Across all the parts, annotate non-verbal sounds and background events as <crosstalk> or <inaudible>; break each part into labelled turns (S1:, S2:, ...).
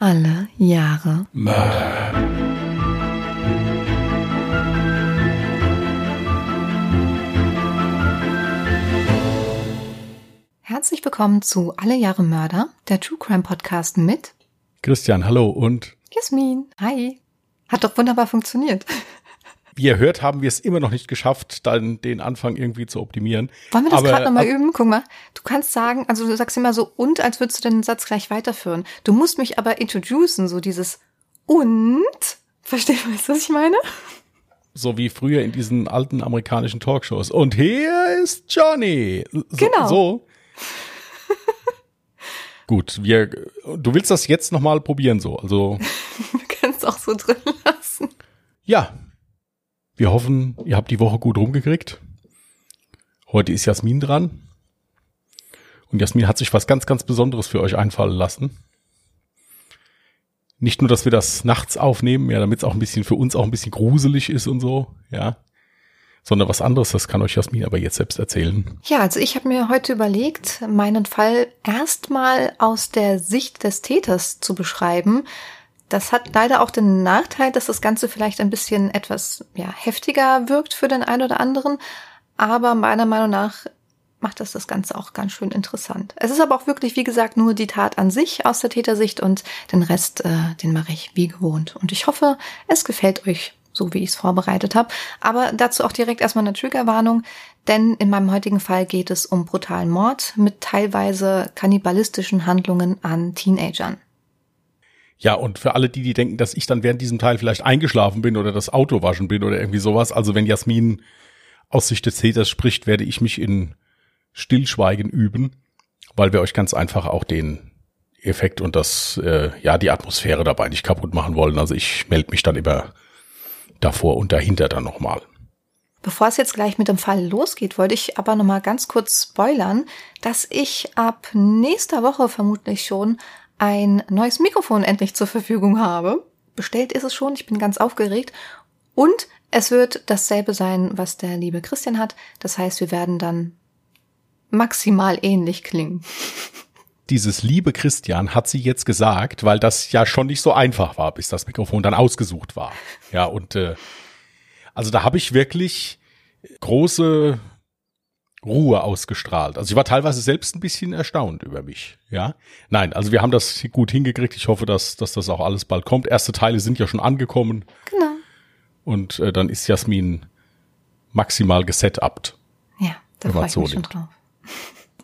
S1: Alle Jahre
S2: Mörder.
S1: Herzlich willkommen zu Alle Jahre Mörder, der True Crime Podcast mit
S2: Christian, hallo und
S1: Jasmin. Hi. Hat doch wunderbar funktioniert.
S2: Wie ihr hört, haben wir es immer noch nicht geschafft, dann den Anfang irgendwie zu optimieren.
S1: Wollen wir das gerade nochmal üben? Guck mal, du kannst sagen, also du sagst immer so und, als würdest du den Satz gleich weiterführen. Du musst mich aber introducen, so dieses und. Verstehst du, was ich meine?
S2: So wie früher in diesen alten amerikanischen Talkshows. Und hier ist Johnny. So,
S1: Genau.
S2: So. <laughs> Gut, wir, du willst das jetzt nochmal probieren so. Also, <laughs>
S1: Wir können es auch so drin lassen.
S2: ja. Wir hoffen, ihr habt die Woche gut rumgekriegt. Heute ist Jasmin dran. Und Jasmin hat sich was ganz, ganz Besonderes für euch einfallen lassen. Nicht nur, dass wir das nachts aufnehmen, ja, damit es auch ein bisschen für uns auch ein bisschen gruselig ist und so, ja. Sondern was anderes, das kann euch Jasmin aber jetzt selbst erzählen.
S1: Ja, also ich habe mir heute überlegt, meinen Fall erstmal aus der Sicht des Täters zu beschreiben. Das hat leider auch den Nachteil, dass das Ganze vielleicht ein bisschen etwas ja, heftiger wirkt für den einen oder anderen. Aber meiner Meinung nach macht das das Ganze auch ganz schön interessant. Es ist aber auch wirklich, wie gesagt, nur die Tat an sich aus der Tätersicht und den Rest, äh, den mache ich wie gewohnt. Und ich hoffe, es gefällt euch so wie ich es vorbereitet habe. Aber dazu auch direkt erstmal eine Triggerwarnung, denn in meinem heutigen Fall geht es um brutalen Mord mit teilweise kannibalistischen Handlungen an Teenagern.
S2: Ja, und für alle die, die denken, dass ich dann während diesem Teil vielleicht eingeschlafen bin oder das Auto waschen bin oder irgendwie sowas, also wenn Jasmin aus Sicht des Täters spricht, werde ich mich in Stillschweigen üben, weil wir euch ganz einfach auch den Effekt und das, äh, ja, die Atmosphäre dabei nicht kaputt machen wollen. Also ich melde mich dann immer davor und dahinter dann nochmal.
S1: Bevor es jetzt gleich mit dem Fall losgeht, wollte ich aber noch mal ganz kurz spoilern, dass ich ab nächster Woche vermutlich schon ein neues Mikrofon endlich zur Verfügung habe. Bestellt ist es schon, ich bin ganz aufgeregt. Und es wird dasselbe sein, was der liebe Christian hat. Das heißt, wir werden dann maximal ähnlich klingen.
S2: Dieses liebe Christian hat sie jetzt gesagt, weil das ja schon nicht so einfach war, bis das Mikrofon dann ausgesucht war. Ja, und äh, also da habe ich wirklich große Ruhe ausgestrahlt. Also ich war teilweise selbst ein bisschen erstaunt über mich. Ja, nein, also wir haben das gut hingekriegt. Ich hoffe, dass, dass das auch alles bald kommt. Erste Teile sind ja schon angekommen
S1: Genau.
S2: und äh, dann ist Jasmin maximal gesetupt.
S1: Ja, da freue ich
S2: so
S1: mich schon
S2: nimmt.
S1: drauf.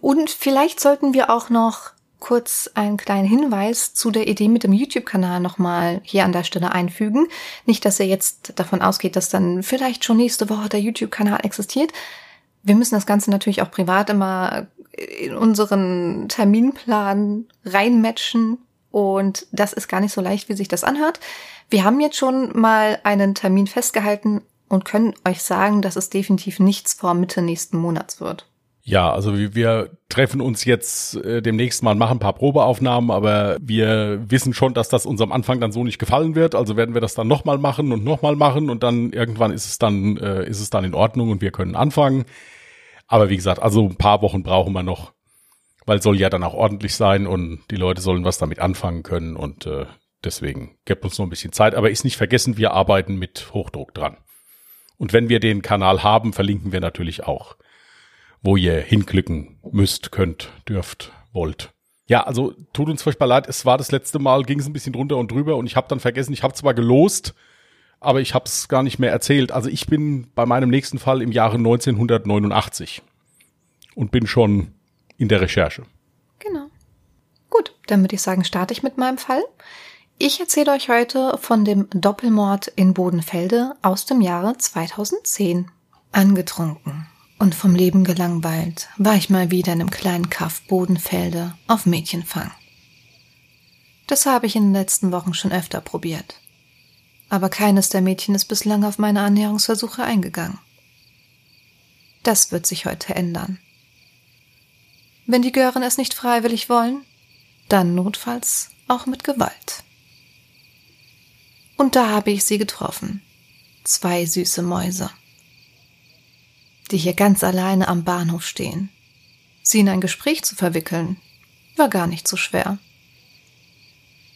S1: Und vielleicht sollten wir auch noch kurz einen kleinen Hinweis zu der Idee mit dem YouTube-Kanal nochmal hier an der Stelle einfügen. Nicht, dass ihr jetzt davon ausgeht, dass dann vielleicht schon nächste Woche der YouTube-Kanal existiert. Wir müssen das Ganze natürlich auch privat immer in unseren Terminplan reinmatchen. Und das ist gar nicht so leicht, wie sich das anhört. Wir haben jetzt schon mal einen Termin festgehalten und können euch sagen, dass es definitiv nichts vor Mitte nächsten Monats wird.
S2: Ja, also wir, treffen uns jetzt äh, demnächst mal machen ein paar Probeaufnahmen, aber wir wissen schon, dass das uns am Anfang dann so nicht gefallen wird. Also werden wir das dann nochmal machen und nochmal machen und dann irgendwann ist es dann, äh, ist es dann in Ordnung und wir können anfangen. Aber wie gesagt, also ein paar Wochen brauchen wir noch, weil soll ja dann auch ordentlich sein und die Leute sollen was damit anfangen können und äh, deswegen gibt uns noch ein bisschen Zeit. Aber ist nicht vergessen, wir arbeiten mit Hochdruck dran. Und wenn wir den Kanal haben, verlinken wir natürlich auch wo ihr hinklicken müsst, könnt, dürft, wollt. Ja, also tut uns furchtbar leid. Es war das letzte Mal, ging es ein bisschen drunter und drüber und ich habe dann vergessen, ich habe zwar gelost, aber ich habe es gar nicht mehr erzählt. Also ich bin bei meinem nächsten Fall im Jahre 1989 und bin schon in der Recherche.
S1: Genau. Gut, dann würde ich sagen, starte ich mit meinem Fall. Ich erzähle euch heute von dem Doppelmord in Bodenfelde aus dem Jahre 2010. Angetrunken und vom Leben gelangweilt war ich mal wieder in einem kleinen Kaff Bodenfelde auf Mädchenfang. Das habe ich in den letzten Wochen schon öfter probiert. Aber keines der Mädchen ist bislang auf meine Annäherungsversuche eingegangen. Das wird sich heute ändern. Wenn die Gören es nicht freiwillig wollen, dann notfalls auch mit Gewalt. Und da habe ich sie getroffen. Zwei süße Mäuse, die hier ganz alleine am Bahnhof stehen. Sie in ein Gespräch zu verwickeln, war gar nicht so schwer.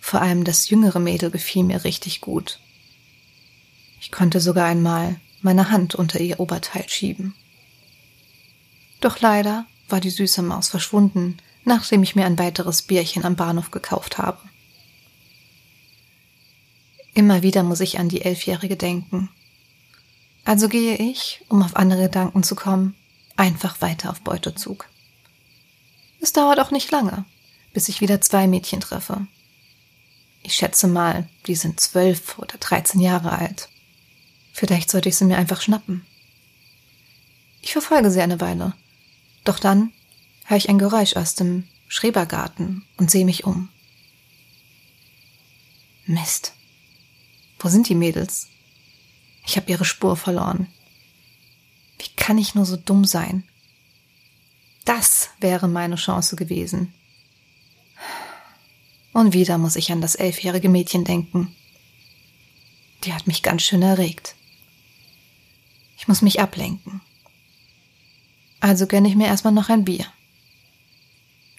S1: Vor allem das jüngere Mädel gefiel mir richtig gut. Ich konnte sogar einmal meine Hand unter ihr Oberteil schieben. Doch leider war die süße Maus verschwunden, nachdem ich mir ein weiteres Bierchen am Bahnhof gekauft habe. Immer wieder muss ich an die Elfjährige denken. Also gehe ich, um auf andere Gedanken zu kommen, einfach weiter auf Beutezug. Es dauert auch nicht lange, bis ich wieder zwei Mädchen treffe. Ich schätze mal, die sind zwölf oder dreizehn Jahre alt. Vielleicht sollte ich sie mir einfach schnappen. Ich verfolge sie eine Weile. Doch dann höre ich ein Geräusch aus dem Schrebergarten und sehe mich um. Mist. Wo sind die Mädels? Ich habe ihre Spur verloren. Wie kann ich nur so dumm sein? Das wäre meine Chance gewesen. Und wieder muss ich an das elfjährige Mädchen denken. Die hat mich ganz schön erregt. Ich muss mich ablenken. Also gönne ich mir erstmal noch ein Bier.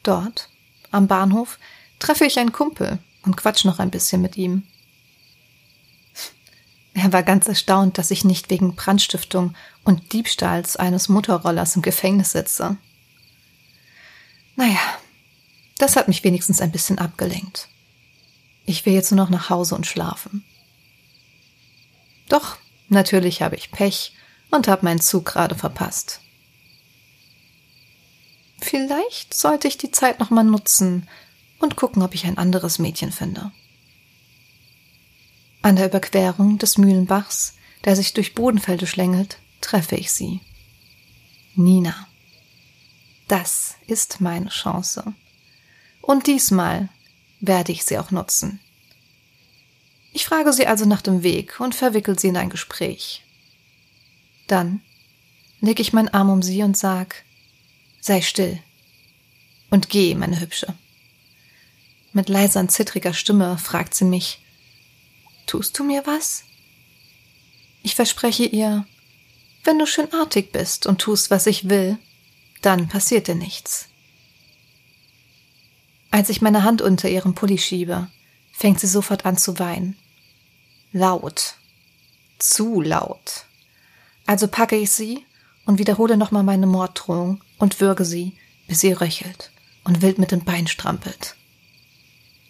S1: Dort, am Bahnhof, treffe ich einen Kumpel und quatsch noch ein bisschen mit ihm. Er war ganz erstaunt, dass ich nicht wegen Brandstiftung und Diebstahls eines Motorrollers im Gefängnis sitze. Naja, das hat mich wenigstens ein bisschen abgelenkt. Ich will jetzt nur noch nach Hause und schlafen. Doch, natürlich habe ich Pech und habe meinen Zug gerade verpasst. Vielleicht sollte ich die Zeit nochmal nutzen und gucken, ob ich ein anderes Mädchen finde. An der Überquerung des Mühlenbachs, der sich durch Bodenfelder schlängelt, treffe ich sie. Nina. Das ist meine Chance. Und diesmal werde ich sie auch nutzen. Ich frage sie also nach dem Weg und verwickel sie in ein Gespräch. Dann leg ich meinen Arm um sie und sag, sei still und geh, meine Hübsche. Mit leiser und zittriger Stimme fragt sie mich, tust du mir was? Ich verspreche ihr, wenn du schön artig bist und tust, was ich will, dann passiert dir nichts. Als ich meine Hand unter ihrem Pulli schiebe, fängt sie sofort an zu weinen. Laut. Zu laut. Also packe ich sie und wiederhole nochmal meine Morddrohung und würge sie, bis sie röchelt und wild mit den Beinen strampelt.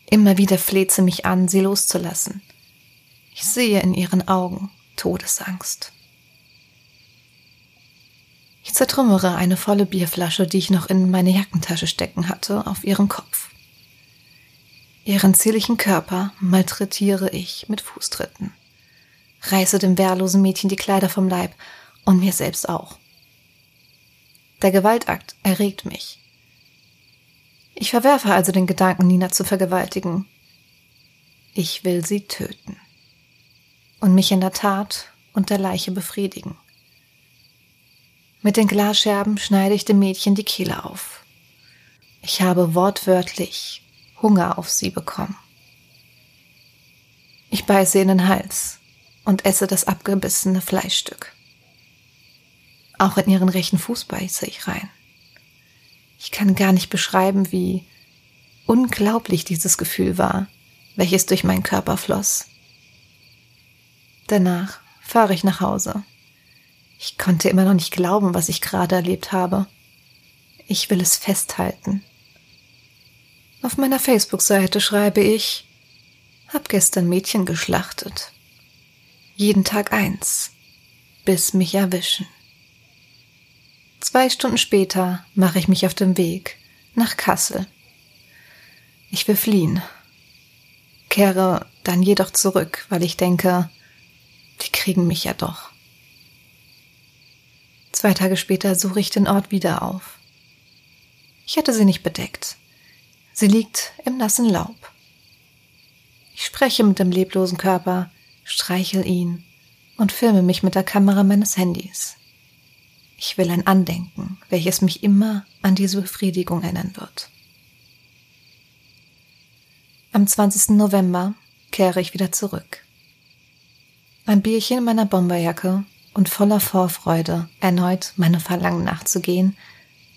S1: Immer wieder fleht sie mich an, sie loszulassen. Ich sehe in ihren Augen Todesangst. Ich zertrümmere eine volle Bierflasche, die ich noch in meine Jackentasche stecken hatte, auf ihren Kopf. Ihren zierlichen Körper malträtiere ich mit Fußtritten reiße dem wehrlosen Mädchen die Kleider vom Leib und mir selbst auch. Der Gewaltakt erregt mich. Ich verwerfe also den Gedanken, Nina zu vergewaltigen. Ich will sie töten und mich in der Tat und der Leiche befriedigen. Mit den Glasscherben schneide ich dem Mädchen die Kehle auf. Ich habe wortwörtlich Hunger auf sie bekommen. Ich beiße in den Hals und esse das abgebissene Fleischstück. Auch in ihren rechten Fuß beiße ich rein. Ich kann gar nicht beschreiben, wie unglaublich dieses Gefühl war, welches durch meinen Körper floss. Danach fahre ich nach Hause. Ich konnte immer noch nicht glauben, was ich gerade erlebt habe. Ich will es festhalten. Auf meiner Facebook-Seite schreibe ich, hab gestern Mädchen geschlachtet jeden Tag eins, bis mich erwischen. Zwei Stunden später mache ich mich auf den Weg nach Kassel. Ich will fliehen, kehre dann jedoch zurück, weil ich denke, die kriegen mich ja doch. Zwei Tage später suche ich den Ort wieder auf. Ich hatte sie nicht bedeckt. Sie liegt im nassen Laub. Ich spreche mit dem leblosen Körper, streichel ihn und filme mich mit der Kamera meines Handys. Ich will ein Andenken, welches mich immer an diese Befriedigung erinnern wird. Am 20. November kehre ich wieder zurück. Ein Bierchen in meiner Bomberjacke und voller Vorfreude, erneut meine Verlangen nachzugehen,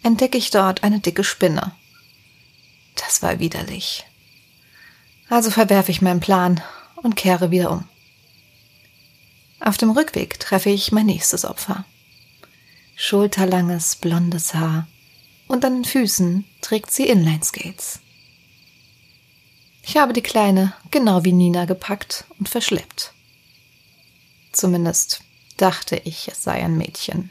S1: entdecke ich dort eine dicke Spinne. Das war widerlich. Also verwerfe ich meinen Plan und kehre wieder um. Auf dem Rückweg treffe ich mein nächstes Opfer. Schulterlanges, blondes Haar und an den Füßen trägt sie Inlineskates. Ich habe die Kleine genau wie Nina gepackt und verschleppt. Zumindest dachte ich, es sei ein Mädchen.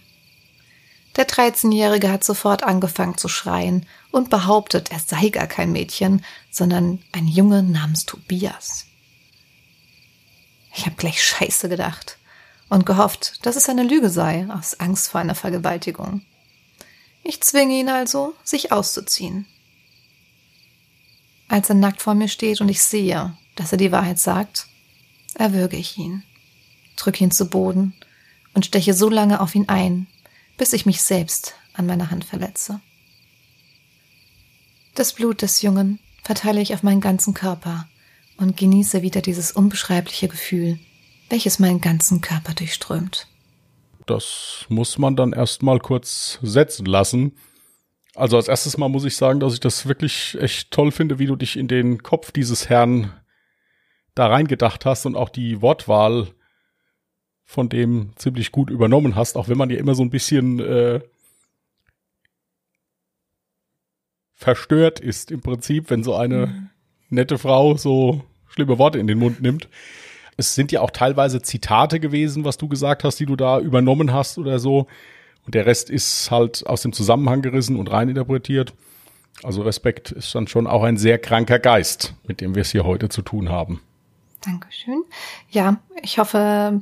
S1: Der 13-Jährige hat sofort angefangen zu schreien und behauptet, er sei gar kein Mädchen, sondern ein Junge namens Tobias. Ich habe gleich Scheiße gedacht und gehofft, dass es eine Lüge sei, aus Angst vor einer Vergewaltigung. Ich zwinge ihn also, sich auszuziehen. Als er nackt vor mir steht und ich sehe, dass er die Wahrheit sagt, erwürge ich ihn, drücke ihn zu Boden und steche so lange auf ihn ein, bis ich mich selbst an meiner Hand verletze. Das Blut des Jungen verteile ich auf meinen ganzen Körper und genieße wieder dieses unbeschreibliche Gefühl, welches meinen ganzen Körper durchströmt.
S2: Das muss man dann erstmal kurz setzen lassen. Also als erstes Mal muss ich sagen, dass ich das wirklich echt toll finde, wie du dich in den Kopf dieses Herrn da reingedacht hast und auch die Wortwahl von dem ziemlich gut übernommen hast, auch wenn man ja immer so ein bisschen äh, verstört ist im Prinzip, wenn so eine mhm. nette Frau so schlimme Worte in den Mund nimmt. Es sind ja auch teilweise Zitate gewesen, was du gesagt hast, die du da übernommen hast oder so. Und der Rest ist halt aus dem Zusammenhang gerissen und reininterpretiert. Also Respekt ist dann schon auch ein sehr kranker Geist, mit dem wir es hier heute zu tun haben.
S1: Dankeschön. Ja, ich hoffe,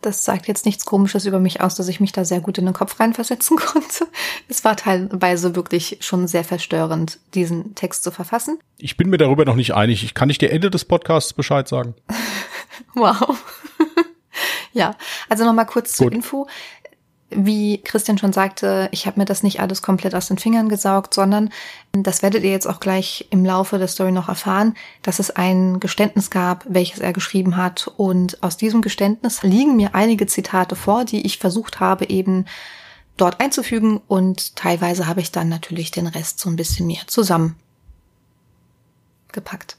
S1: das sagt jetzt nichts Komisches über mich aus, dass ich mich da sehr gut in den Kopf reinversetzen <laughs> konnte. Es war teilweise wirklich schon sehr verstörend, diesen Text zu verfassen.
S2: Ich bin mir darüber noch nicht einig. Ich kann nicht dir Ende des Podcasts Bescheid sagen. <laughs>
S1: wow. <laughs> ja, also nochmal kurz gut. zur Info wie Christian schon sagte, ich habe mir das nicht alles komplett aus den Fingern gesaugt, sondern das werdet ihr jetzt auch gleich im Laufe der Story noch erfahren, dass es ein Geständnis gab, welches er geschrieben hat. Und aus diesem Geständnis liegen mir einige Zitate vor, die ich versucht habe eben dort einzufügen und teilweise habe ich dann natürlich den Rest so ein bisschen mehr zusammengepackt.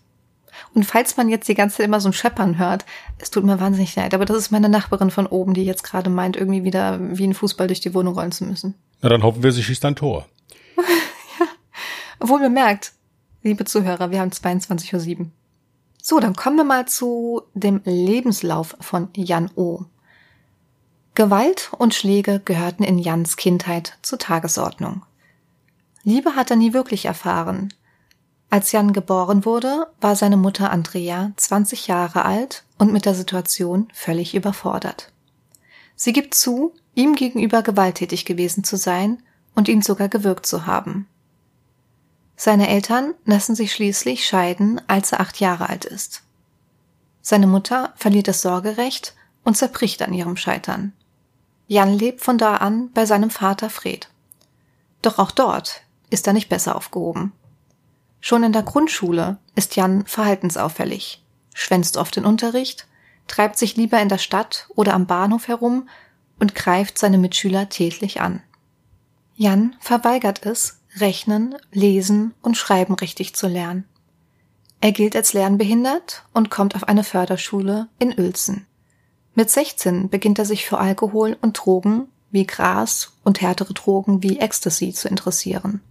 S1: Und falls man jetzt die ganze Zeit immer so ein Scheppern hört, es tut mir wahnsinnig leid, aber das ist meine Nachbarin von oben, die jetzt gerade meint, irgendwie wieder wie ein Fußball durch die Wohnung rollen zu müssen.
S2: Na, dann hoffen wir, sie schießt ein Tor. <laughs>
S1: ja. Obwohl man merkt, liebe Zuhörer, wir haben 22.07 Uhr. So, dann kommen wir mal zu dem Lebenslauf von Jan O. Gewalt und Schläge gehörten in Jans Kindheit zur Tagesordnung. Liebe hat er nie wirklich erfahren, als Jan geboren wurde, war seine Mutter Andrea 20 Jahre alt und mit der Situation völlig überfordert. Sie gibt zu, ihm gegenüber gewalttätig gewesen zu sein und ihn sogar gewürgt zu haben. Seine Eltern lassen sich schließlich scheiden, als er acht Jahre alt ist. Seine Mutter verliert das Sorgerecht und zerbricht an ihrem Scheitern. Jan lebt von da an bei seinem Vater Fred. Doch auch dort ist er nicht besser aufgehoben. Schon in der Grundschule ist Jan verhaltensauffällig, schwänzt oft den Unterricht, treibt sich lieber in der Stadt oder am Bahnhof herum und greift seine Mitschüler tätlich an. Jan verweigert es, Rechnen, Lesen und Schreiben richtig zu lernen. Er gilt als lernbehindert und kommt auf eine Förderschule in Uelzen. Mit 16 beginnt er sich für Alkohol und Drogen wie Gras und härtere Drogen wie Ecstasy zu interessieren.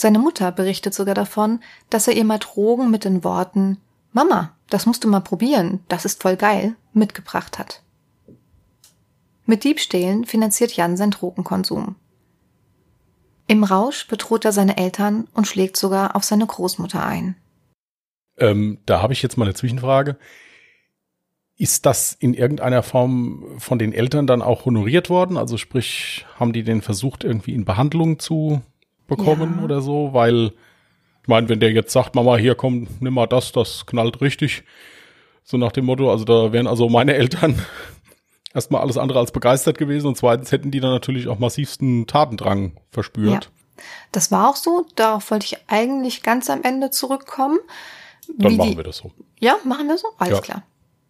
S1: Seine Mutter berichtet sogar davon, dass er ihr mal Drogen mit den Worten Mama, das musst du mal probieren, das ist voll geil, mitgebracht hat. Mit Diebstählen finanziert Jan sein Drogenkonsum. Im Rausch bedroht er seine Eltern und schlägt sogar auf seine Großmutter ein.
S2: Ähm, da habe ich jetzt mal eine Zwischenfrage. Ist das in irgendeiner Form von den Eltern dann auch honoriert worden? Also sprich, haben die den versucht, irgendwie in Behandlung zu bekommen ja. oder so, weil ich meine, wenn der jetzt sagt, Mama, hier komm, nimm mal das, das knallt richtig. So nach dem Motto, also da wären also meine Eltern <laughs> erstmal alles andere als begeistert gewesen und zweitens hätten die dann natürlich auch massivsten Tatendrang verspürt.
S1: Ja. Das war auch so, darauf wollte ich eigentlich ganz am Ende zurückkommen.
S2: Dann machen die, wir das so.
S1: Ja, machen wir so? Alles ja. klar.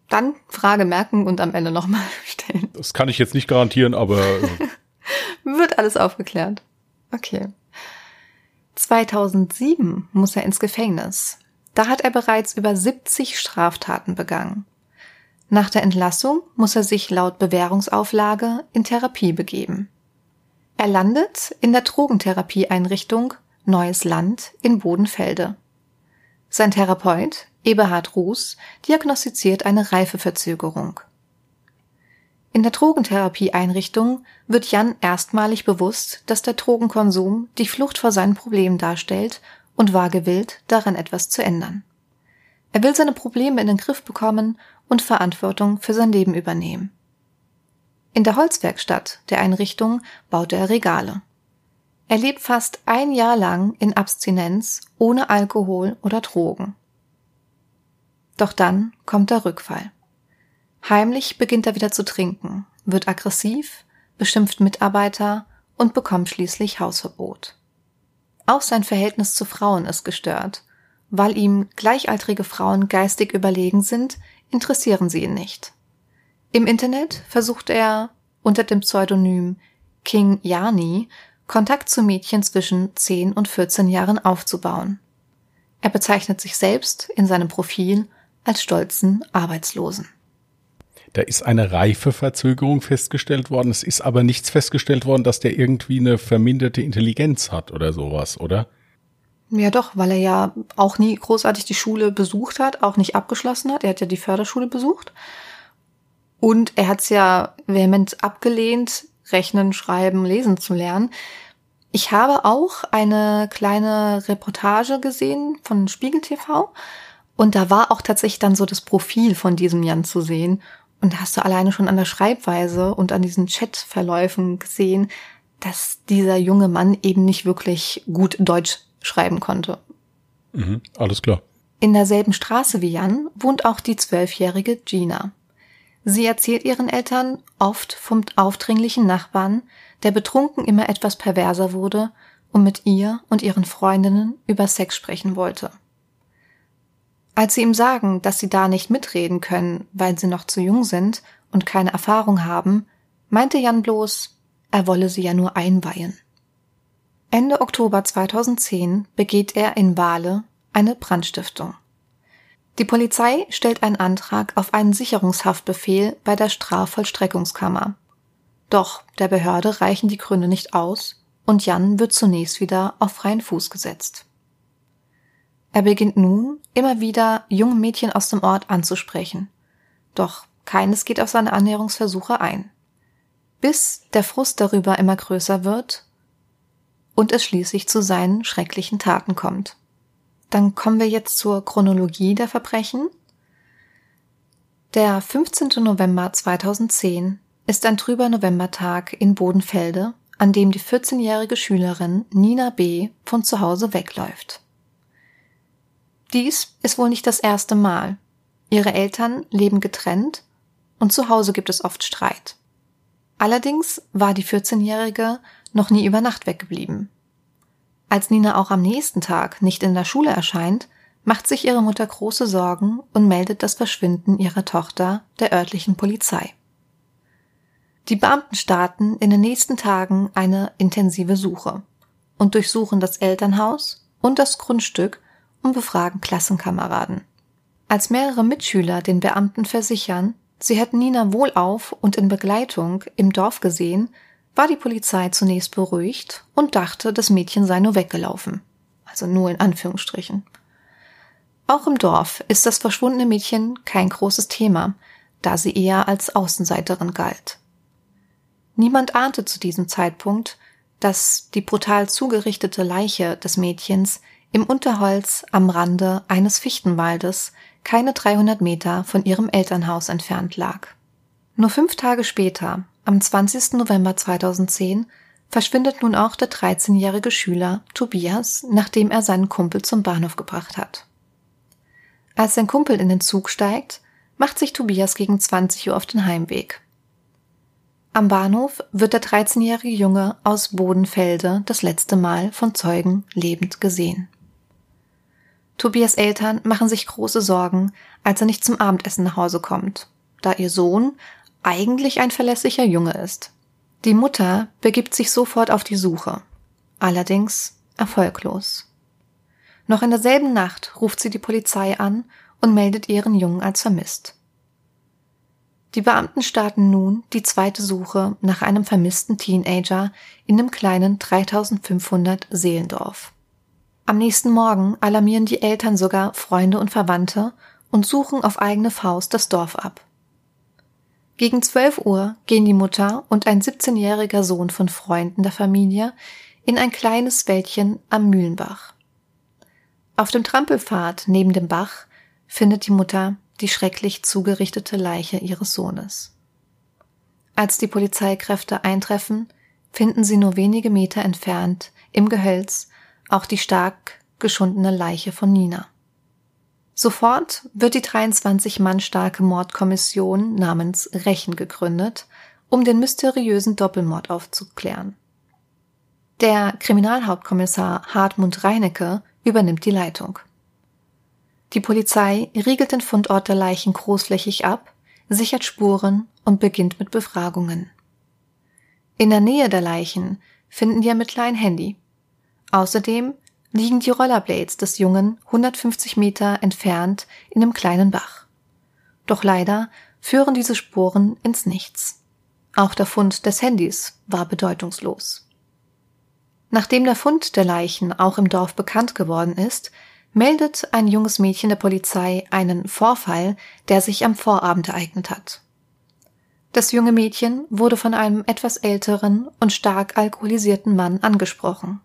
S1: Dann Frage merken und am Ende nochmal <laughs> stellen.
S2: Das kann ich jetzt nicht garantieren, aber. Äh, <laughs>
S1: Wird alles aufgeklärt. Okay. 2007 muss er ins Gefängnis. Da hat er bereits über 70 Straftaten begangen. Nach der Entlassung muss er sich laut Bewährungsauflage in Therapie begeben. Er landet in der Drogentherapieeinrichtung Neues Land in Bodenfelde. Sein Therapeut, Eberhard Ruß, diagnostiziert eine Reifeverzögerung. In der Drogentherapieeinrichtung wird Jan erstmalig bewusst, dass der Drogenkonsum die Flucht vor seinen Problemen darstellt und war gewillt, daran etwas zu ändern. Er will seine Probleme in den Griff bekommen und Verantwortung für sein Leben übernehmen. In der Holzwerkstatt der Einrichtung baut er Regale. Er lebt fast ein Jahr lang in Abstinenz ohne Alkohol oder Drogen. Doch dann kommt der Rückfall. Heimlich beginnt er wieder zu trinken, wird aggressiv, beschimpft Mitarbeiter und bekommt schließlich Hausverbot. Auch sein Verhältnis zu Frauen ist gestört. Weil ihm gleichaltrige Frauen geistig überlegen sind, interessieren sie ihn nicht. Im Internet versucht er unter dem Pseudonym King Yani Kontakt zu Mädchen zwischen 10 und 14 Jahren aufzubauen. Er bezeichnet sich selbst in seinem Profil als stolzen Arbeitslosen.
S2: Da ist eine Reifeverzögerung festgestellt worden. Es ist aber nichts festgestellt worden, dass der irgendwie eine verminderte Intelligenz hat oder sowas, oder?
S1: Ja, doch, weil er ja auch nie großartig die Schule besucht hat, auch nicht abgeschlossen hat. Er hat ja die Förderschule besucht. Und er hat es ja vehement abgelehnt, rechnen, schreiben, lesen zu lernen. Ich habe auch eine kleine Reportage gesehen von Spiegel TV. Und da war auch tatsächlich dann so das Profil von diesem Jan zu sehen. Und da hast du alleine schon an der Schreibweise und an diesen Chatverläufen gesehen, dass dieser junge Mann eben nicht wirklich gut Deutsch schreiben konnte.
S2: Mhm, alles klar.
S1: In derselben Straße wie Jan wohnt auch die zwölfjährige Gina. Sie erzählt ihren Eltern oft vom aufdringlichen Nachbarn, der betrunken immer etwas perverser wurde und mit ihr und ihren Freundinnen über Sex sprechen wollte. Als sie ihm sagen, dass sie da nicht mitreden können, weil sie noch zu jung sind und keine Erfahrung haben, meinte Jan bloß, er wolle sie ja nur einweihen. Ende Oktober 2010 begeht er in Wale eine Brandstiftung. Die Polizei stellt einen Antrag auf einen Sicherungshaftbefehl bei der Strafvollstreckungskammer. Doch der Behörde reichen die Gründe nicht aus und Jan wird zunächst wieder auf freien Fuß gesetzt. Er beginnt nun immer wieder junge Mädchen aus dem Ort anzusprechen. Doch keines geht auf seine Annäherungsversuche ein. Bis der Frust darüber immer größer wird und es schließlich zu seinen schrecklichen Taten kommt. Dann kommen wir jetzt zur Chronologie der Verbrechen. Der 15. November 2010 ist ein trüber Novembertag in Bodenfelde, an dem die 14-jährige Schülerin Nina B. von zu Hause wegläuft. Dies ist wohl nicht das erste Mal. Ihre Eltern leben getrennt und zu Hause gibt es oft Streit. Allerdings war die 14-Jährige noch nie über Nacht weggeblieben. Als Nina auch am nächsten Tag nicht in der Schule erscheint, macht sich ihre Mutter große Sorgen und meldet das Verschwinden ihrer Tochter der örtlichen Polizei. Die Beamten starten in den nächsten Tagen eine intensive Suche und durchsuchen das Elternhaus und das Grundstück und befragen Klassenkameraden. Als mehrere Mitschüler den Beamten versichern, sie hätten Nina wohlauf und in Begleitung im Dorf gesehen, war die Polizei zunächst beruhigt und dachte, das Mädchen sei nur weggelaufen. Also nur in Anführungsstrichen. Auch im Dorf ist das verschwundene Mädchen kein großes Thema, da sie eher als Außenseiterin galt. Niemand ahnte zu diesem Zeitpunkt, dass die brutal zugerichtete Leiche des Mädchens im Unterholz am Rande eines Fichtenwaldes keine 300 Meter von ihrem Elternhaus entfernt lag. Nur fünf Tage später, am 20. November 2010 verschwindet nun auch der 13-jährige Schüler Tobias, nachdem er seinen Kumpel zum Bahnhof gebracht hat. Als sein Kumpel in den Zug steigt, macht sich Tobias gegen 20 Uhr auf den Heimweg. Am Bahnhof wird der 13-jährige Junge aus Bodenfelde das letzte Mal von Zeugen lebend gesehen. Tobias Eltern machen sich große Sorgen, als er nicht zum Abendessen nach Hause kommt, da ihr Sohn eigentlich ein verlässlicher Junge ist. Die Mutter begibt sich sofort auf die Suche, allerdings erfolglos. Noch in derselben Nacht ruft sie die Polizei an und meldet ihren Jungen als vermisst. Die Beamten starten nun die zweite Suche nach einem vermissten Teenager in dem kleinen 3500 Seelendorf. Am nächsten Morgen alarmieren die Eltern sogar Freunde und Verwandte und suchen auf eigene Faust das Dorf ab. Gegen 12 Uhr gehen die Mutter und ein 17-jähriger Sohn von Freunden der Familie in ein kleines Wäldchen am Mühlenbach. Auf dem Trampelpfad neben dem Bach findet die Mutter die schrecklich zugerichtete Leiche ihres Sohnes. Als die Polizeikräfte eintreffen, finden sie nur wenige Meter entfernt im Gehölz auch die stark geschundene Leiche von Nina. Sofort wird die 23 Mann starke Mordkommission namens Rechen gegründet, um den mysteriösen Doppelmord aufzuklären. Der Kriminalhauptkommissar Hartmut Reinecke übernimmt die Leitung. Die Polizei riegelt den Fundort der Leichen großflächig ab, sichert Spuren und beginnt mit Befragungen. In der Nähe der Leichen finden die Ermittler ein Handy. Außerdem liegen die Rollerblades des Jungen 150 Meter entfernt in einem kleinen Bach. Doch leider führen diese Spuren ins Nichts. Auch der Fund des Handys war bedeutungslos. Nachdem der Fund der Leichen auch im Dorf bekannt geworden ist, meldet ein junges Mädchen der Polizei einen Vorfall, der sich am Vorabend ereignet hat. Das junge Mädchen wurde von einem etwas älteren und stark alkoholisierten Mann angesprochen.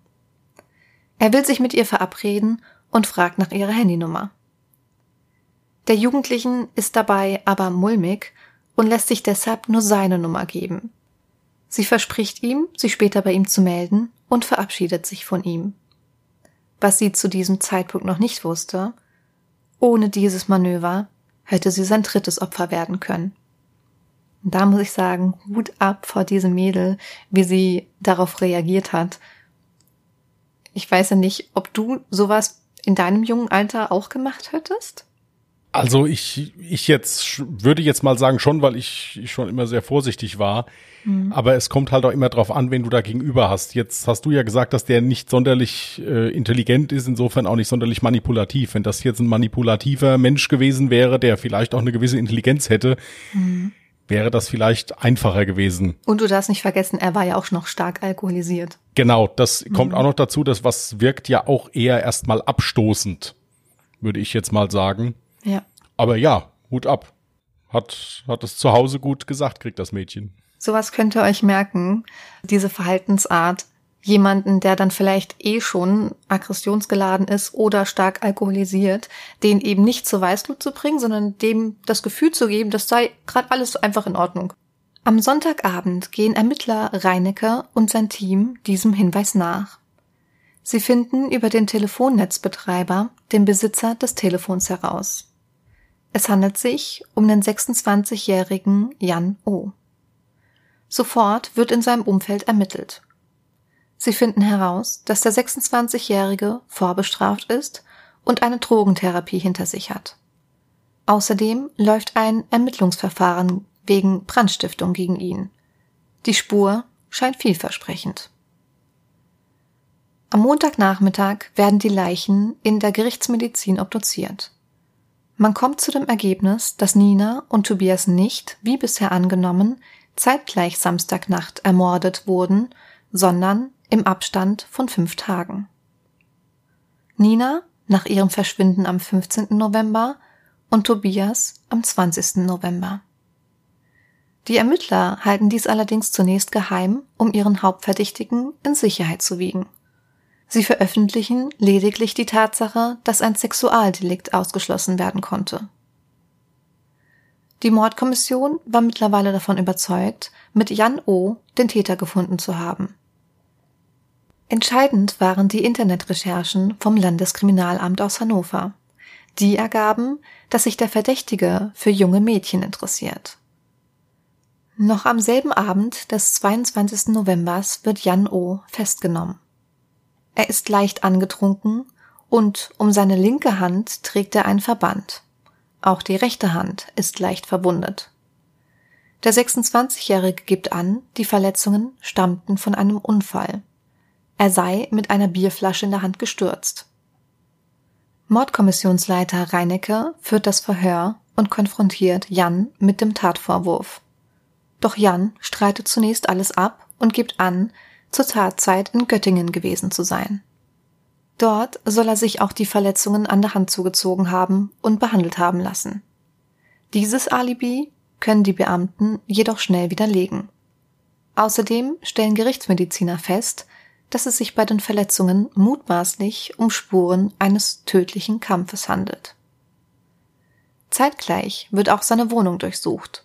S1: Er will sich mit ihr verabreden und fragt nach ihrer Handynummer. Der Jugendlichen ist dabei aber mulmig und lässt sich deshalb nur seine Nummer geben. Sie verspricht ihm, sich später bei ihm zu melden und verabschiedet sich von ihm was sie zu diesem Zeitpunkt noch nicht wusste, ohne dieses Manöver hätte sie sein drittes Opfer werden können. Und da muss ich sagen, Hut ab vor diesem Mädel, wie sie darauf reagiert hat. Ich weiß ja nicht, ob du sowas in deinem jungen Alter auch gemacht hättest?
S2: Also ich, ich jetzt würde jetzt mal sagen schon, weil ich, ich schon immer sehr vorsichtig war. Mhm. Aber es kommt halt auch immer drauf an, wen du da gegenüber hast. Jetzt hast du ja gesagt, dass der nicht sonderlich äh, intelligent ist, insofern auch nicht sonderlich manipulativ. Wenn das jetzt ein manipulativer Mensch gewesen wäre, der vielleicht auch eine gewisse Intelligenz hätte, mhm. Wäre das vielleicht einfacher gewesen.
S1: Und du darfst nicht vergessen, er war ja auch noch stark alkoholisiert.
S2: Genau, das mhm. kommt auch noch dazu, dass was wirkt ja auch eher erstmal abstoßend, würde ich jetzt mal sagen.
S1: Ja.
S2: Aber ja, Hut ab. Hat, hat es zu Hause gut gesagt, kriegt das Mädchen.
S1: Sowas könnt ihr euch merken, diese Verhaltensart. Jemanden, der dann vielleicht eh schon aggressionsgeladen ist oder stark alkoholisiert, den eben nicht zur Weißglut zu bringen, sondern dem das Gefühl zu geben, das sei gerade alles einfach in Ordnung. Am Sonntagabend gehen Ermittler Reinecke und sein Team diesem Hinweis nach. Sie finden über den Telefonnetzbetreiber den Besitzer des Telefons heraus. Es handelt sich um den 26-jährigen Jan O. Sofort wird in seinem Umfeld ermittelt. Sie finden heraus, dass der 26-Jährige vorbestraft ist und eine Drogentherapie hinter sich hat. Außerdem läuft ein Ermittlungsverfahren wegen Brandstiftung gegen ihn. Die Spur scheint vielversprechend. Am Montagnachmittag werden die Leichen in der Gerichtsmedizin obduziert. Man kommt zu dem Ergebnis, dass Nina und Tobias nicht, wie bisher angenommen, zeitgleich Samstagnacht ermordet wurden, sondern im Abstand von fünf Tagen. Nina nach ihrem Verschwinden am 15. November und Tobias am 20. November. Die Ermittler halten dies allerdings zunächst geheim, um ihren Hauptverdächtigen in Sicherheit zu wiegen. Sie veröffentlichen lediglich die Tatsache, dass ein Sexualdelikt ausgeschlossen werden konnte. Die Mordkommission war mittlerweile davon überzeugt, mit Jan O. den Täter gefunden zu haben. Entscheidend waren die Internetrecherchen vom Landeskriminalamt aus Hannover. Die ergaben, dass sich der Verdächtige für junge Mädchen interessiert. Noch am selben Abend des 22. Novembers wird Jan O. festgenommen. Er ist leicht angetrunken und um seine linke Hand trägt er ein Verband. Auch die rechte Hand ist leicht verwundet. Der 26-Jährige gibt an, die Verletzungen stammten von einem Unfall. Er sei mit einer Bierflasche in der Hand gestürzt. Mordkommissionsleiter Reinecke führt das Verhör und konfrontiert Jan mit dem Tatvorwurf. Doch Jan streitet zunächst alles ab und gibt an, zur Tatzeit in Göttingen gewesen zu sein. Dort soll er sich auch die Verletzungen an der Hand zugezogen haben und behandelt haben lassen. Dieses Alibi können die Beamten jedoch schnell widerlegen. Außerdem stellen Gerichtsmediziner fest, dass es sich bei den Verletzungen mutmaßlich um Spuren eines tödlichen Kampfes handelt. Zeitgleich wird auch seine Wohnung durchsucht.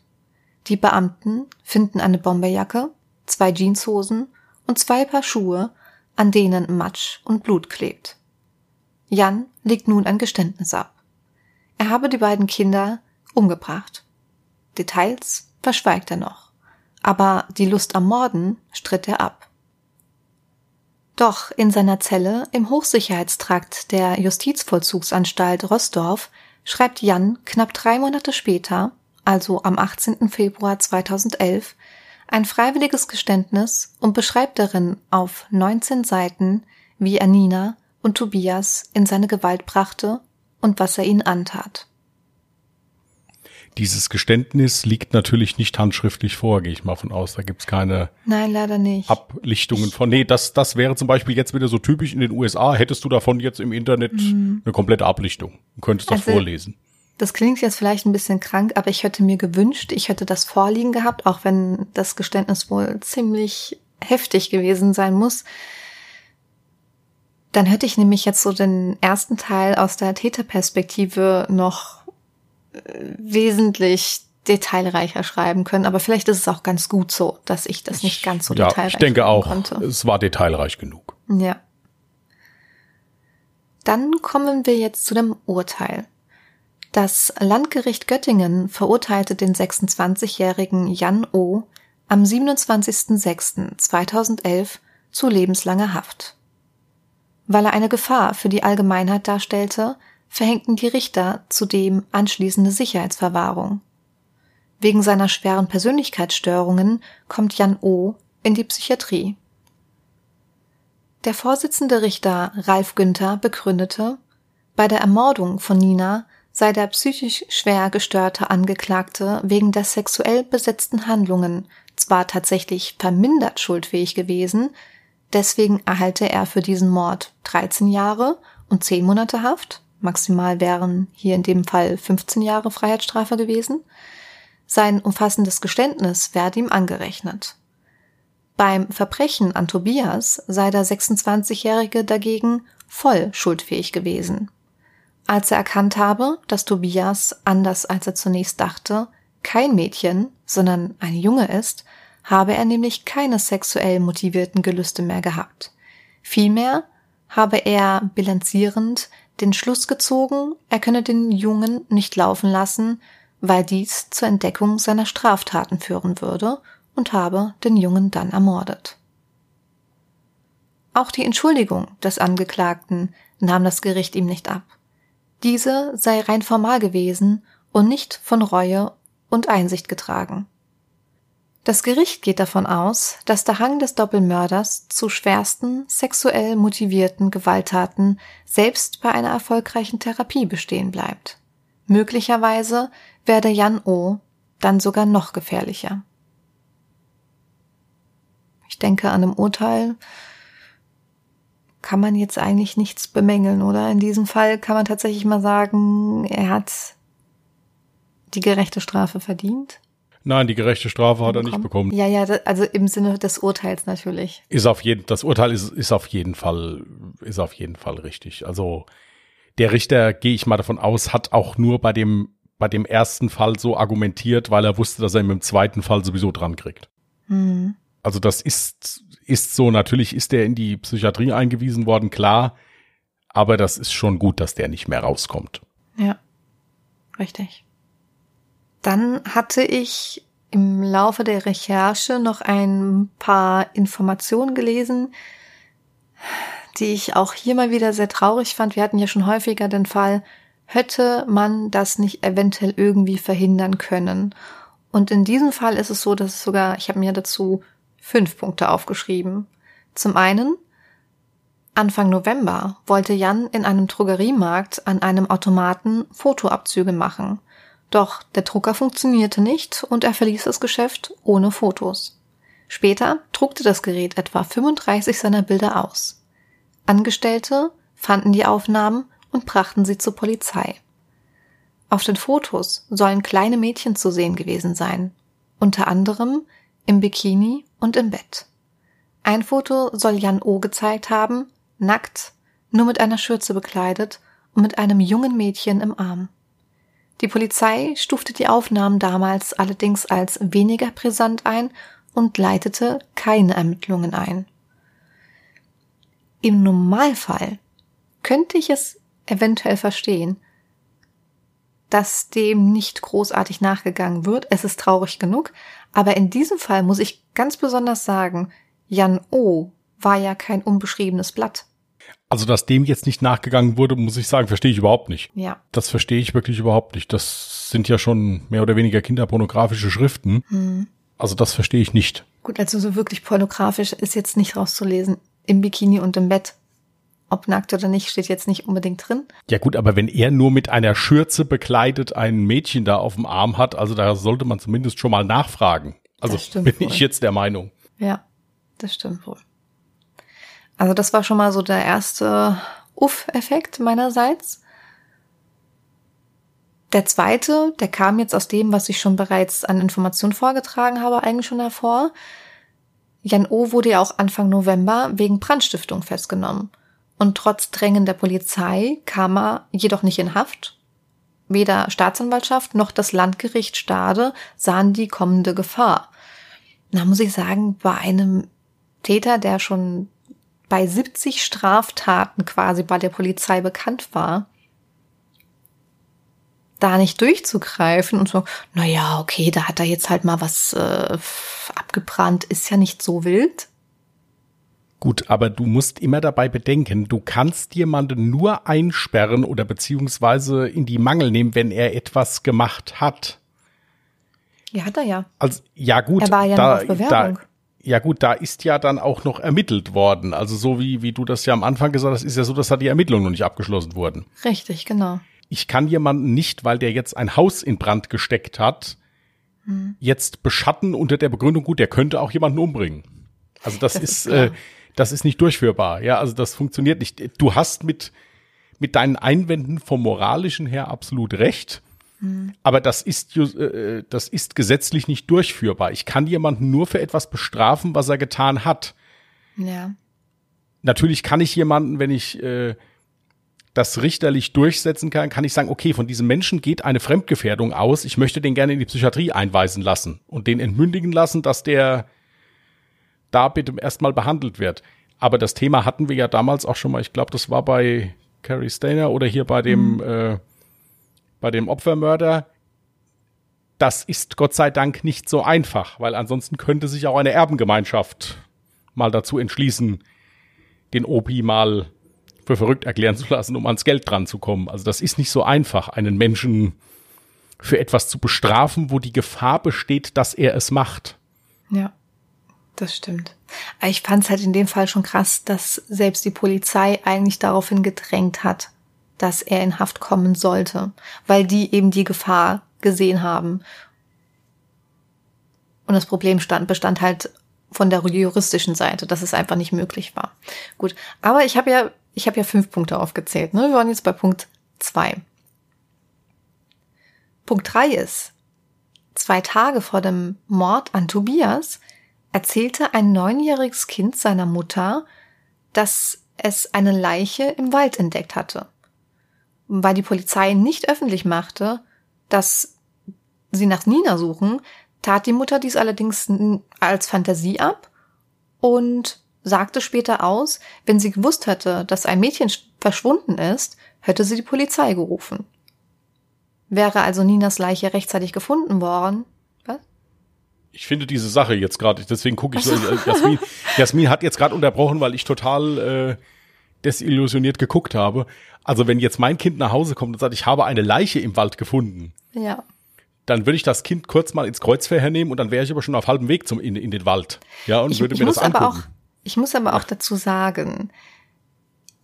S1: Die Beamten finden eine Bomberjacke, zwei Jeanshosen und zwei Paar Schuhe, an denen Matsch und Blut klebt. Jan legt nun ein Geständnis ab. Er habe die beiden Kinder umgebracht. Details verschweigt er noch, aber die Lust am Morden stritt er ab. Doch in seiner Zelle im Hochsicherheitstrakt der Justizvollzugsanstalt Rossdorf schreibt Jan knapp drei Monate später, also am 18. Februar 2011, ein freiwilliges Geständnis und beschreibt darin auf 19 Seiten, wie er Nina und Tobias in seine Gewalt brachte und was er ihnen antat.
S2: Dieses Geständnis liegt natürlich nicht handschriftlich vor, gehe ich mal von aus. Da gibt's keine
S1: Nein, leider nicht.
S2: Ablichtungen von. Nee, das, das wäre zum Beispiel jetzt wieder so typisch in den USA. Hättest du davon jetzt im Internet mhm. eine komplette Ablichtung und könntest das also, vorlesen.
S1: Das klingt jetzt vielleicht ein bisschen krank, aber ich hätte mir gewünscht, ich hätte das vorliegen gehabt, auch wenn das Geständnis wohl ziemlich heftig gewesen sein muss. Dann hätte ich nämlich jetzt so den ersten Teil aus der Täterperspektive noch wesentlich detailreicher schreiben können, aber vielleicht ist es auch ganz gut so, dass ich das nicht ganz so
S2: ja,
S1: detailreich
S2: ich denke auch, konnte. es war detailreich genug.
S1: Ja. Dann kommen wir jetzt zu dem Urteil. Das Landgericht Göttingen verurteilte den 26-jährigen Jan O. am 27.06.2011 zu lebenslanger Haft. Weil er eine Gefahr für die Allgemeinheit darstellte, verhängten die Richter zudem anschließende Sicherheitsverwahrung. Wegen seiner schweren Persönlichkeitsstörungen kommt Jan O. in die Psychiatrie. Der Vorsitzende Richter Ralf Günther begründete, bei der Ermordung von Nina sei der psychisch schwer gestörte Angeklagte wegen der sexuell besetzten Handlungen zwar tatsächlich vermindert schuldfähig gewesen, deswegen erhalte er für diesen Mord 13 Jahre und 10 Monate Haft, maximal wären hier in dem Fall 15 Jahre Freiheitsstrafe gewesen. Sein umfassendes Geständnis werde ihm angerechnet. Beim Verbrechen an Tobias sei der 26-Jährige dagegen voll schuldfähig gewesen. Als er erkannt habe, dass Tobias, anders als er zunächst dachte, kein Mädchen, sondern ein Junge ist, habe er nämlich keine sexuell motivierten Gelüste mehr gehabt. Vielmehr habe er bilanzierend den Schluss gezogen, er könne den Jungen nicht laufen lassen, weil dies zur Entdeckung seiner Straftaten führen würde und habe den Jungen dann ermordet. Auch die Entschuldigung des Angeklagten nahm das Gericht ihm nicht ab. Diese sei rein formal gewesen und nicht von Reue und Einsicht getragen. Das Gericht geht davon aus, dass der Hang des Doppelmörders zu schwersten sexuell motivierten Gewalttaten selbst bei einer erfolgreichen Therapie bestehen bleibt. Möglicherweise werde Jan O. dann sogar noch gefährlicher. Ich denke, an dem Urteil kann man jetzt eigentlich nichts bemängeln, oder? In diesem Fall kann man tatsächlich mal sagen, er hat die gerechte Strafe verdient.
S2: Nein, die gerechte Strafe hat er nicht bekommen.
S1: Ja, ja, also im Sinne des Urteils natürlich.
S2: Ist auf jeden, das Urteil ist, ist auf jeden Fall, ist auf jeden Fall richtig. Also der Richter, gehe ich mal davon aus, hat auch nur bei dem, bei dem ersten Fall so argumentiert, weil er wusste, dass er ihn im zweiten Fall sowieso dran kriegt. Mhm. Also das ist, ist so, natürlich ist er in die Psychiatrie eingewiesen worden, klar, aber das ist schon gut, dass der nicht mehr rauskommt.
S1: Ja, richtig. Dann hatte ich im Laufe der Recherche noch ein paar Informationen gelesen, die ich auch hier mal wieder sehr traurig fand. Wir hatten ja schon häufiger den Fall, hätte man das nicht eventuell irgendwie verhindern können. Und in diesem Fall ist es so, dass es sogar, ich habe mir dazu fünf Punkte aufgeschrieben. Zum einen Anfang November wollte Jan in einem Drogeriemarkt an einem Automaten Fotoabzüge machen. Doch der Drucker funktionierte nicht und er verließ das Geschäft ohne Fotos. Später druckte das Gerät etwa 35 seiner Bilder aus. Angestellte fanden die Aufnahmen und brachten sie zur Polizei. Auf den Fotos sollen kleine Mädchen zu sehen gewesen sein, unter anderem im Bikini und im Bett. Ein Foto soll Jan O gezeigt haben, nackt, nur mit einer Schürze bekleidet und mit einem jungen Mädchen im Arm. Die Polizei stufte die Aufnahmen damals allerdings als weniger brisant ein und leitete keine Ermittlungen ein. Im Normalfall könnte ich es eventuell verstehen, dass dem nicht großartig nachgegangen wird. Es ist traurig genug. Aber in diesem Fall muss ich ganz besonders sagen, Jan O war ja kein unbeschriebenes Blatt.
S2: Also, dass dem jetzt nicht nachgegangen wurde, muss ich sagen, verstehe ich überhaupt nicht.
S1: Ja.
S2: Das verstehe ich wirklich überhaupt nicht. Das sind ja schon mehr oder weniger kinderpornografische Schriften.
S1: Hm.
S2: Also, das verstehe ich nicht.
S1: Gut, also so wirklich pornografisch ist jetzt nicht rauszulesen. Im Bikini und im Bett. Ob nackt oder nicht, steht jetzt nicht unbedingt drin.
S2: Ja gut, aber wenn er nur mit einer Schürze bekleidet ein Mädchen da auf dem Arm hat, also da sollte man zumindest schon mal nachfragen. Also bin wohl. ich jetzt der Meinung.
S1: Ja, das stimmt wohl. Also das war schon mal so der erste Uff-Effekt meinerseits. Der zweite, der kam jetzt aus dem, was ich schon bereits an Informationen vorgetragen habe, eigentlich schon hervor. Jan O. wurde ja auch Anfang November wegen Brandstiftung festgenommen und trotz Drängen der Polizei kam er jedoch nicht in Haft. Weder Staatsanwaltschaft noch das Landgericht Stade sahen die kommende Gefahr. Da muss ich sagen, bei einem Täter, der schon bei 70 Straftaten quasi bei der Polizei bekannt war, da nicht durchzugreifen und so, na ja, okay, da hat er jetzt halt mal was äh, abgebrannt, ist ja nicht so wild.
S2: Gut, aber du musst immer dabei bedenken, du kannst jemanden nur einsperren oder beziehungsweise in die Mangel nehmen, wenn er etwas gemacht hat.
S1: Ja, hat er ja.
S2: Also, ja gut.
S1: Er war ja da, auf Bewerbung.
S2: Da, ja gut, da ist ja dann auch noch ermittelt worden. Also so wie, wie du das ja am Anfang gesagt hast, ist ja so, dass da die Ermittlungen noch nicht abgeschlossen wurden.
S1: Richtig, genau.
S2: Ich kann jemanden nicht, weil der jetzt ein Haus in Brand gesteckt hat, hm. jetzt beschatten unter der Begründung, gut, der könnte auch jemanden umbringen. Also das, das ist, ist äh, das ist nicht durchführbar. Ja, also das funktioniert nicht. Du hast mit, mit deinen Einwänden vom moralischen her absolut recht. Mhm. Aber das ist, äh, das ist gesetzlich nicht durchführbar. Ich kann jemanden nur für etwas bestrafen, was er getan hat.
S1: Ja.
S2: Natürlich kann ich jemanden, wenn ich äh, das richterlich durchsetzen kann, kann ich sagen, okay, von diesem Menschen geht eine Fremdgefährdung aus. Ich möchte den gerne in die Psychiatrie einweisen lassen und den entmündigen lassen, dass der da bitte erstmal behandelt wird. Aber das Thema hatten wir ja damals auch schon mal, ich glaube, das war bei Carrie Stainer oder hier bei dem, mhm. äh, bei dem Opfermörder. Das ist Gott sei Dank nicht so einfach, weil ansonsten könnte sich auch eine Erbengemeinschaft mal dazu entschließen, den Opi mal für verrückt erklären zu lassen, um ans Geld dran zu kommen. Also das ist nicht so einfach, einen Menschen für etwas zu bestrafen, wo die Gefahr besteht, dass er es macht.
S1: Ja. Das stimmt. Ich fand es halt in dem Fall schon krass, dass selbst die Polizei eigentlich daraufhin gedrängt hat, dass er in Haft kommen sollte, weil die eben die Gefahr gesehen haben. Und das Problem stand, bestand halt von der juristischen Seite, dass es einfach nicht möglich war. Gut, aber ich habe ja, ich habe ja fünf Punkte aufgezählt. Ne? Wir waren jetzt bei Punkt zwei. Punkt drei ist, zwei Tage vor dem Mord an Tobias erzählte ein neunjähriges Kind seiner Mutter, dass es eine Leiche im Wald entdeckt hatte. Weil die Polizei nicht öffentlich machte, dass sie nach Nina suchen, tat die Mutter dies allerdings als Fantasie ab und sagte später aus, wenn sie gewusst hätte, dass ein Mädchen verschwunden ist, hätte sie die Polizei gerufen. Wäre also Ninas Leiche rechtzeitig gefunden worden,
S2: ich finde diese Sache jetzt gerade, deswegen gucke ich so. Jasmin, Jasmin hat jetzt gerade unterbrochen, weil ich total äh, desillusioniert geguckt habe. Also wenn jetzt mein Kind nach Hause kommt und sagt, ich habe eine Leiche im Wald gefunden.
S1: Ja.
S2: Dann würde ich das Kind kurz mal ins Kreuzverhör nehmen und dann wäre ich aber schon auf halbem Weg zum in, in den Wald. Ja, und
S1: ich,
S2: würde
S1: ich
S2: mir das angucken.
S1: Aber auch, ich muss aber auch dazu sagen,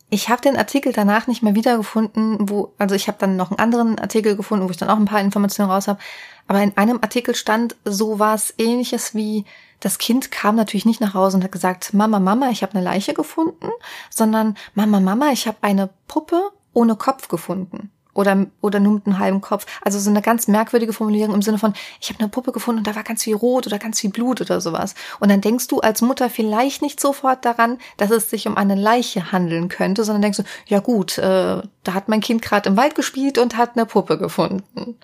S1: Ich habe den Artikel danach nicht mehr wiedergefunden, wo, also ich habe dann noch einen anderen Artikel gefunden, wo ich dann auch ein paar Informationen raus habe. Aber in einem Artikel stand so was ähnliches wie, das Kind kam natürlich nicht nach Hause und hat gesagt, Mama, Mama, ich habe eine Leiche gefunden, sondern Mama, Mama, ich habe eine Puppe ohne Kopf gefunden oder, oder nur mit einem halben Kopf. Also so eine ganz merkwürdige Formulierung im Sinne von, ich habe eine Puppe gefunden und da war ganz viel Rot oder ganz viel Blut oder sowas. Und dann denkst du als Mutter vielleicht nicht sofort daran, dass es sich um eine Leiche handeln könnte, sondern denkst du, ja gut, äh, da hat mein Kind gerade im Wald gespielt und hat eine Puppe gefunden.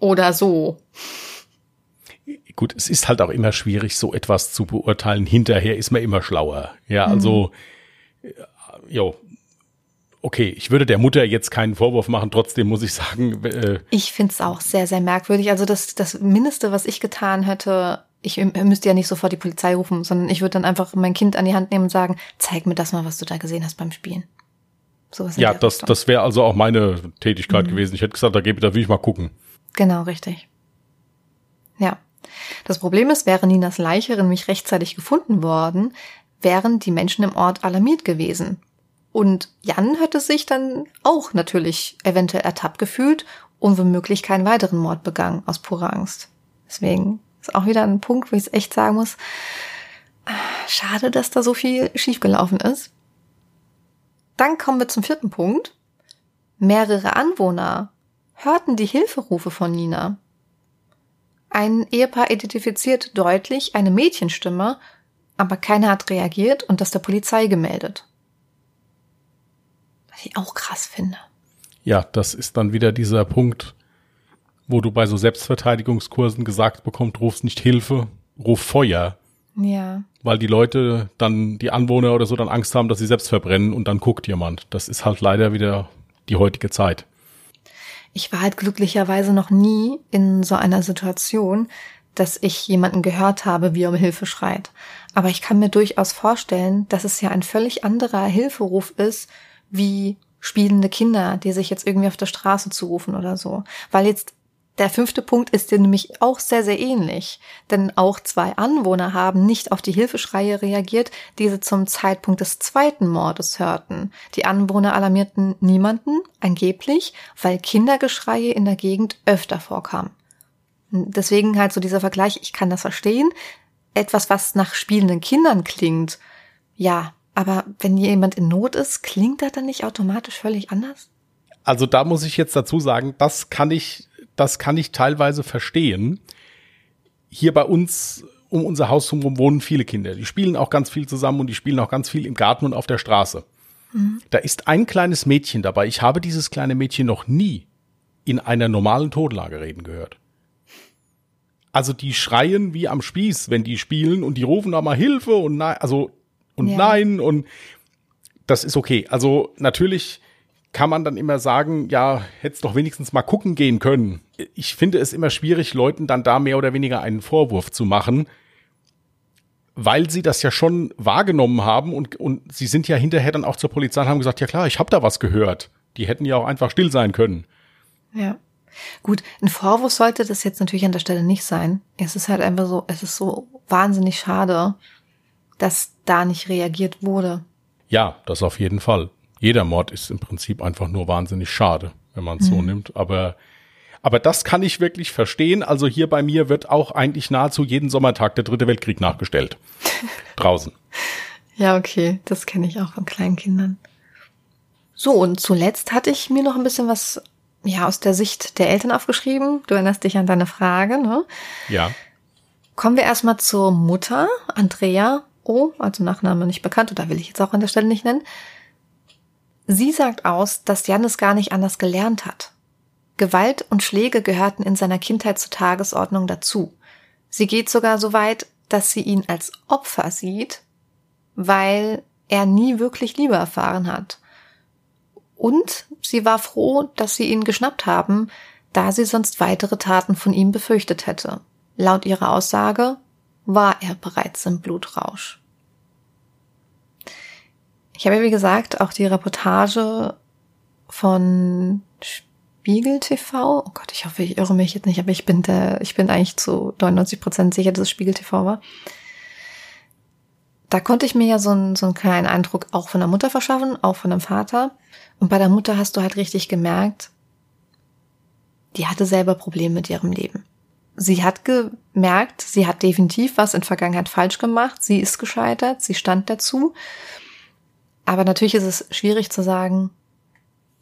S1: Oder so.
S2: Gut, es ist halt auch immer schwierig, so etwas zu beurteilen. Hinterher ist man immer schlauer. Ja, also, mhm. jo, okay, ich würde der Mutter jetzt keinen Vorwurf machen, trotzdem muss ich sagen.
S1: Äh, ich finde es auch sehr, sehr merkwürdig. Also das, das Mindeste, was ich getan hätte, ich müsste ja nicht sofort die Polizei rufen, sondern ich würde dann einfach mein Kind an die Hand nehmen und sagen, zeig mir das mal, was du da gesehen hast beim Spielen.
S2: Sowas ja, das, das wäre also auch meine Tätigkeit mhm. gewesen. Ich hätte gesagt, da, gebe, da will ich mal gucken.
S1: Genau, richtig. Ja. Das Problem ist, wäre Ninas Leiche nämlich rechtzeitig gefunden worden, wären die Menschen im Ort alarmiert gewesen. Und Jan hätte sich dann auch natürlich eventuell ertappt gefühlt und womöglich keinen weiteren Mord begangen aus purer Angst. Deswegen ist auch wieder ein Punkt, wo ich es echt sagen muss, schade, dass da so viel schiefgelaufen ist. Dann kommen wir zum vierten Punkt. Mehrere Anwohner hörten die Hilferufe von Nina. Ein Ehepaar identifiziert deutlich eine Mädchenstimme, aber keiner hat reagiert und das der Polizei gemeldet. Was ich auch krass finde.
S2: Ja, das ist dann wieder dieser Punkt, wo du bei so Selbstverteidigungskursen gesagt bekommst, rufst nicht Hilfe, ruf Feuer.
S1: Ja.
S2: Weil die Leute dann, die Anwohner oder so, dann Angst haben, dass sie selbst verbrennen und dann guckt jemand. Das ist halt leider wieder die heutige Zeit.
S1: Ich war halt glücklicherweise noch nie in so einer Situation, dass ich jemanden gehört habe, wie er um Hilfe schreit. Aber ich kann mir durchaus vorstellen, dass es ja ein völlig anderer Hilferuf ist, wie spielende Kinder, die sich jetzt irgendwie auf der Straße zurufen oder so. Weil jetzt der fünfte Punkt ist dir nämlich auch sehr, sehr ähnlich. Denn auch zwei Anwohner haben nicht auf die Hilfeschreie reagiert, die sie zum Zeitpunkt des zweiten Mordes hörten. Die Anwohner alarmierten niemanden, angeblich, weil Kindergeschreie in der Gegend öfter vorkamen. Deswegen halt so dieser Vergleich, ich kann das verstehen. Etwas, was nach spielenden Kindern klingt, ja, aber wenn jemand in Not ist, klingt das dann nicht automatisch völlig anders?
S2: Also da muss ich jetzt dazu sagen, das kann ich, das kann ich teilweise verstehen. Hier bei uns um unser Haus herum wohnen viele Kinder. Die spielen auch ganz viel zusammen und die spielen auch ganz viel im Garten und auf der Straße. Mhm. Da ist ein kleines Mädchen dabei. Ich habe dieses kleine Mädchen noch nie in einer normalen Todlage reden gehört. Also die schreien wie am Spieß, wenn die spielen und die rufen auch mal Hilfe und nein, also und ja. nein und das ist okay. Also natürlich kann man dann immer sagen, ja, hättest doch wenigstens mal gucken gehen können. Ich finde es immer schwierig, Leuten dann da mehr oder weniger einen Vorwurf zu machen, weil sie das ja schon wahrgenommen haben und, und sie sind ja hinterher dann auch zur Polizei und haben gesagt, ja klar, ich habe da was gehört. Die hätten ja auch einfach still sein können.
S1: Ja. Gut, ein Vorwurf sollte das jetzt natürlich an der Stelle nicht sein. Es ist halt einfach so, es ist so wahnsinnig schade, dass da nicht reagiert wurde.
S2: Ja, das auf jeden Fall. Jeder Mord ist im Prinzip einfach nur wahnsinnig schade, wenn man es mhm. so nimmt. Aber, aber das kann ich wirklich verstehen. Also hier bei mir wird auch eigentlich nahezu jeden Sommertag der dritte Weltkrieg nachgestellt. <laughs> Draußen.
S1: Ja, okay. Das kenne ich auch von kleinen Kindern. So, und zuletzt hatte ich mir noch ein bisschen was ja, aus der Sicht der Eltern aufgeschrieben. Du erinnerst dich an deine Frage, ne?
S2: Ja.
S1: Kommen wir erstmal zur Mutter, Andrea O, also Nachname nicht bekannt, oder will ich jetzt auch an der Stelle nicht nennen. Sie sagt aus, dass Jan es gar nicht anders gelernt hat. Gewalt und Schläge gehörten in seiner Kindheit zur Tagesordnung dazu. Sie geht sogar so weit, dass sie ihn als Opfer sieht, weil er nie wirklich Liebe erfahren hat. Und sie war froh, dass sie ihn geschnappt haben, da sie sonst weitere Taten von ihm befürchtet hätte. Laut ihrer Aussage war er bereits im Blutrausch. Ich habe, wie gesagt, auch die Reportage von Spiegel TV. Oh Gott, ich hoffe, ich irre mich jetzt nicht, aber ich bin der, ich bin eigentlich zu 99 Prozent sicher, dass es Spiegel TV war. Da konnte ich mir ja so einen, so einen kleinen Eindruck auch von der Mutter verschaffen, auch von dem Vater. Und bei der Mutter hast du halt richtig gemerkt, die hatte selber Probleme mit ihrem Leben. Sie hat gemerkt, sie hat definitiv was in Vergangenheit falsch gemacht. Sie ist gescheitert, sie stand dazu. Aber natürlich ist es schwierig zu sagen,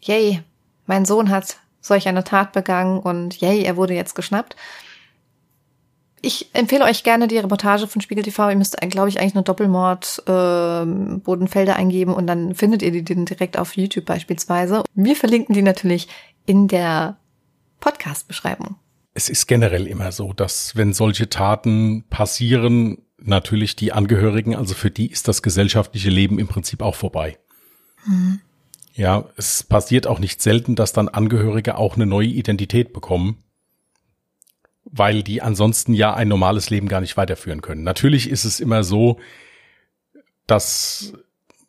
S1: yay, mein Sohn hat solch eine Tat begangen und yay, er wurde jetzt geschnappt. Ich empfehle euch gerne die Reportage von Spiegel TV. Ihr müsst, glaube ich, eigentlich nur Doppelmord äh, Bodenfelder eingeben und dann findet ihr die direkt auf YouTube beispielsweise. Wir verlinken die natürlich in der Podcast-Beschreibung.
S2: Es ist generell immer so, dass wenn solche Taten passieren, natürlich die Angehörigen, also für die ist das gesellschaftliche Leben im Prinzip auch vorbei. Mhm. Ja, es passiert auch nicht selten, dass dann Angehörige auch eine neue Identität bekommen, weil die ansonsten ja ein normales Leben gar nicht weiterführen können. Natürlich ist es immer so, dass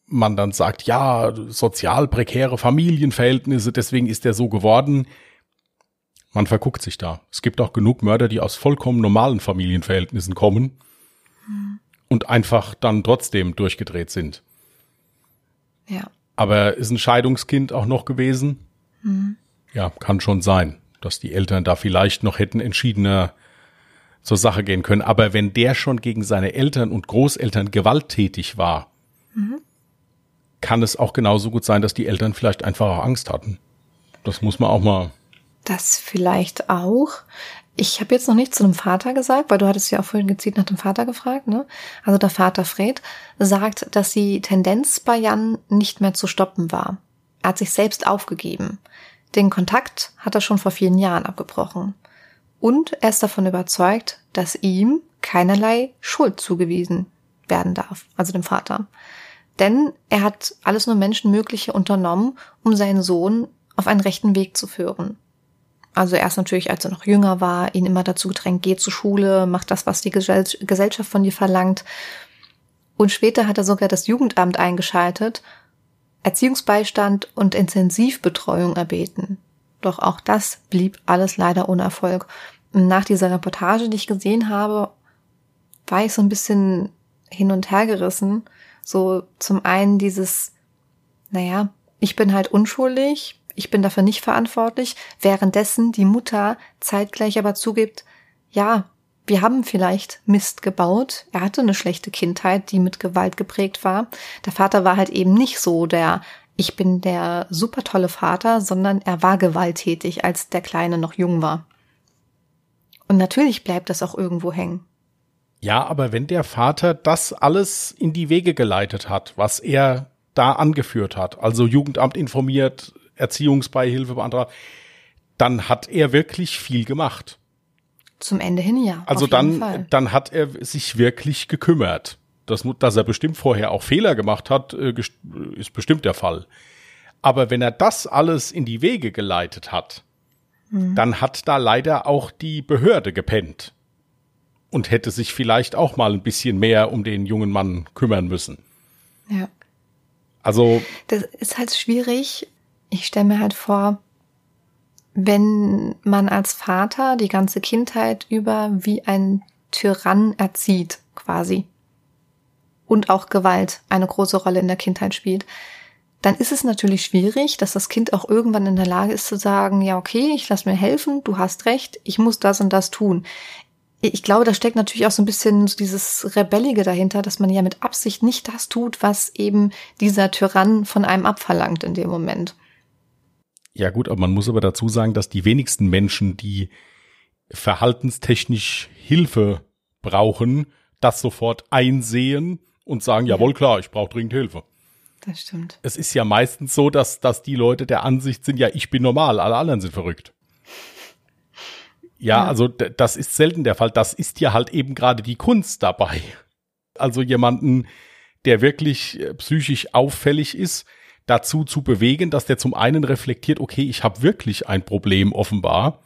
S2: man dann sagt, ja, sozial prekäre Familienverhältnisse, deswegen ist er so geworden. Man verguckt sich da. Es gibt auch genug Mörder, die aus vollkommen normalen Familienverhältnissen kommen mhm. und einfach dann trotzdem durchgedreht sind.
S1: Ja.
S2: Aber ist ein Scheidungskind auch noch gewesen? Mhm. Ja, kann schon sein, dass die Eltern da vielleicht noch hätten entschiedener zur Sache gehen können. Aber wenn der schon gegen seine Eltern und Großeltern gewalttätig war, mhm. kann es auch genauso gut sein, dass die Eltern vielleicht einfach auch Angst hatten. Das muss man auch mal.
S1: Das vielleicht auch. Ich habe jetzt noch nichts zu dem Vater gesagt, weil du hattest ja auch vorhin gezielt nach dem Vater gefragt. Ne? Also der Vater Fred sagt, dass die Tendenz bei Jan nicht mehr zu stoppen war. Er hat sich selbst aufgegeben. Den Kontakt hat er schon vor vielen Jahren abgebrochen. Und er ist davon überzeugt, dass ihm keinerlei Schuld zugewiesen werden darf, also dem Vater. Denn er hat alles nur Menschenmögliche unternommen, um seinen Sohn auf einen rechten Weg zu führen. Also erst natürlich, als er noch jünger war, ihn immer dazu gedrängt, geh zur Schule, mach das, was die Gesellschaft von dir verlangt. Und später hat er sogar das Jugendamt eingeschaltet, Erziehungsbeistand und Intensivbetreuung erbeten. Doch auch das blieb alles leider ohne Erfolg. Nach dieser Reportage, die ich gesehen habe, war ich so ein bisschen hin und her gerissen. So zum einen dieses, naja, ich bin halt unschuldig, ich bin dafür nicht verantwortlich, währenddessen die Mutter zeitgleich aber zugibt, ja, wir haben vielleicht Mist gebaut. Er hatte eine schlechte Kindheit, die mit Gewalt geprägt war. Der Vater war halt eben nicht so der ich bin der super tolle Vater, sondern er war gewalttätig, als der Kleine noch jung war. Und natürlich bleibt das auch irgendwo hängen.
S2: Ja, aber wenn der Vater das alles in die Wege geleitet hat, was er da angeführt hat, also Jugendamt informiert, Erziehungsbeihilfe beantragt, dann hat er wirklich viel gemacht.
S1: Zum Ende hin ja.
S2: Also dann, dann hat er sich wirklich gekümmert. Das, dass er bestimmt vorher auch Fehler gemacht hat, äh, ist bestimmt der Fall. Aber wenn er das alles in die Wege geleitet hat, mhm. dann hat da leider auch die Behörde gepennt und hätte sich vielleicht auch mal ein bisschen mehr um den jungen Mann kümmern müssen.
S1: Ja.
S2: Also.
S1: Das ist halt schwierig, ich stelle mir halt vor, wenn man als Vater die ganze Kindheit über wie ein Tyrann erzieht, quasi, und auch Gewalt eine große Rolle in der Kindheit spielt, dann ist es natürlich schwierig, dass das Kind auch irgendwann in der Lage ist zu sagen, ja, okay, ich lass mir helfen, du hast recht, ich muss das und das tun. Ich glaube, da steckt natürlich auch so ein bisschen dieses Rebellige dahinter, dass man ja mit Absicht nicht das tut, was eben dieser Tyrann von einem abverlangt in dem Moment.
S2: Ja gut, aber man muss aber dazu sagen, dass die wenigsten Menschen, die verhaltenstechnisch Hilfe brauchen, das sofort einsehen und sagen, ja. jawohl klar, ich brauche dringend Hilfe.
S1: Das stimmt.
S2: Es ist ja meistens so, dass, dass die Leute der Ansicht sind, ja, ich bin normal, alle anderen sind verrückt. Ja, ja. also das ist selten der Fall. Das ist ja halt eben gerade die Kunst dabei. Also jemanden, der wirklich äh, psychisch auffällig ist, dazu zu bewegen, dass der zum einen reflektiert, okay, ich habe wirklich ein Problem offenbar.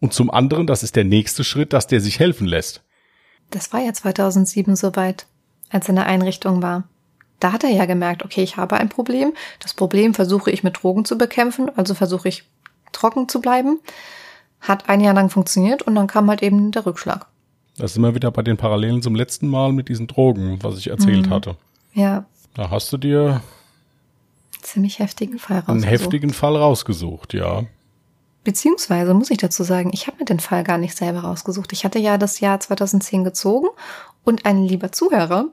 S2: Und zum anderen, das ist der nächste Schritt, dass der sich helfen lässt.
S1: Das war ja 2007 soweit, als er in der Einrichtung war. Da hat er ja gemerkt, okay, ich habe ein Problem. Das Problem versuche ich mit Drogen zu bekämpfen, also versuche ich trocken zu bleiben. Hat ein Jahr lang funktioniert und dann kam halt eben der Rückschlag.
S2: Das sind wir wieder bei den Parallelen zum letzten Mal mit diesen Drogen, was ich erzählt mhm. hatte.
S1: Ja.
S2: Da hast du dir
S1: ziemlich heftigen Fall
S2: rausgesucht. Einen heftigen Fall rausgesucht, ja.
S1: Beziehungsweise muss ich dazu sagen, ich habe mir den Fall gar nicht selber rausgesucht. Ich hatte ja das Jahr 2010 gezogen und ein lieber Zuhörer,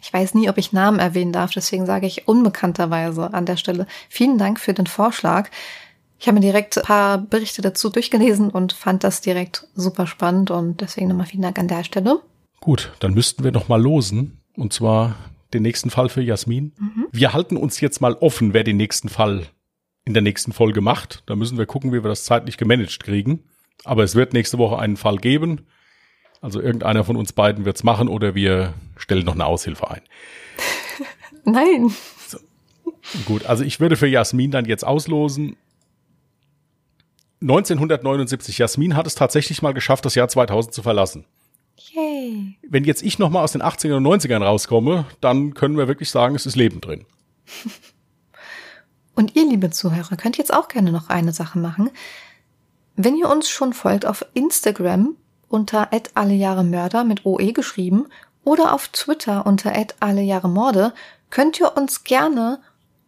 S1: ich weiß nie, ob ich Namen erwähnen darf, deswegen sage ich unbekannterweise an der Stelle vielen Dank für den Vorschlag. Ich habe mir direkt ein paar Berichte dazu durchgelesen und fand das direkt super spannend und deswegen nochmal vielen Dank an der Stelle.
S2: Gut, dann müssten wir noch mal losen und zwar den nächsten Fall für Jasmin. Mhm. Wir halten uns jetzt mal offen, wer den nächsten Fall in der nächsten Folge macht. Da müssen wir gucken, wie wir das zeitlich gemanagt kriegen. Aber es wird nächste Woche einen Fall geben. Also irgendeiner von uns beiden wird's machen oder wir stellen noch eine Aushilfe ein. <laughs>
S1: Nein.
S2: So. Gut, also ich würde für Jasmin dann jetzt auslosen. 1979, Jasmin hat es tatsächlich mal geschafft, das Jahr 2000 zu verlassen.
S1: Yay.
S2: Wenn jetzt ich nochmal aus den 80ern und 90ern rauskomme, dann können wir wirklich sagen, es ist Leben drin. <laughs>
S1: Und ihr, liebe Zuhörer, könnt jetzt auch gerne noch eine Sache machen. Wenn ihr uns schon folgt auf Instagram unter @allejahremörder mit OE geschrieben oder auf Twitter unter @allejahremorde, könnt ihr uns gerne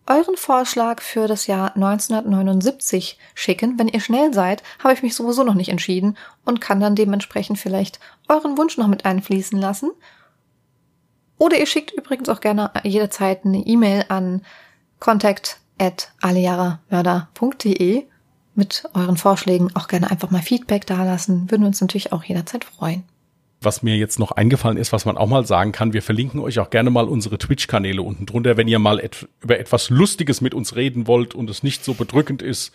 S1: euren Vorschlag für das Jahr 1979 schicken. Wenn ihr schnell seid, habe ich mich sowieso noch nicht entschieden und kann dann dementsprechend vielleicht euren Wunsch noch mit einfließen lassen. Oder ihr schickt übrigens auch gerne jederzeit eine E-Mail an contact at allejahremörder.de mit euren Vorschlägen auch gerne einfach mal Feedback dalassen. Würden uns natürlich auch jederzeit freuen.
S2: Was mir jetzt noch eingefallen ist, was man auch mal sagen kann, wir verlinken euch auch gerne mal unsere Twitch-Kanäle unten drunter, wenn ihr mal et über etwas Lustiges mit uns reden wollt und es nicht so bedrückend ist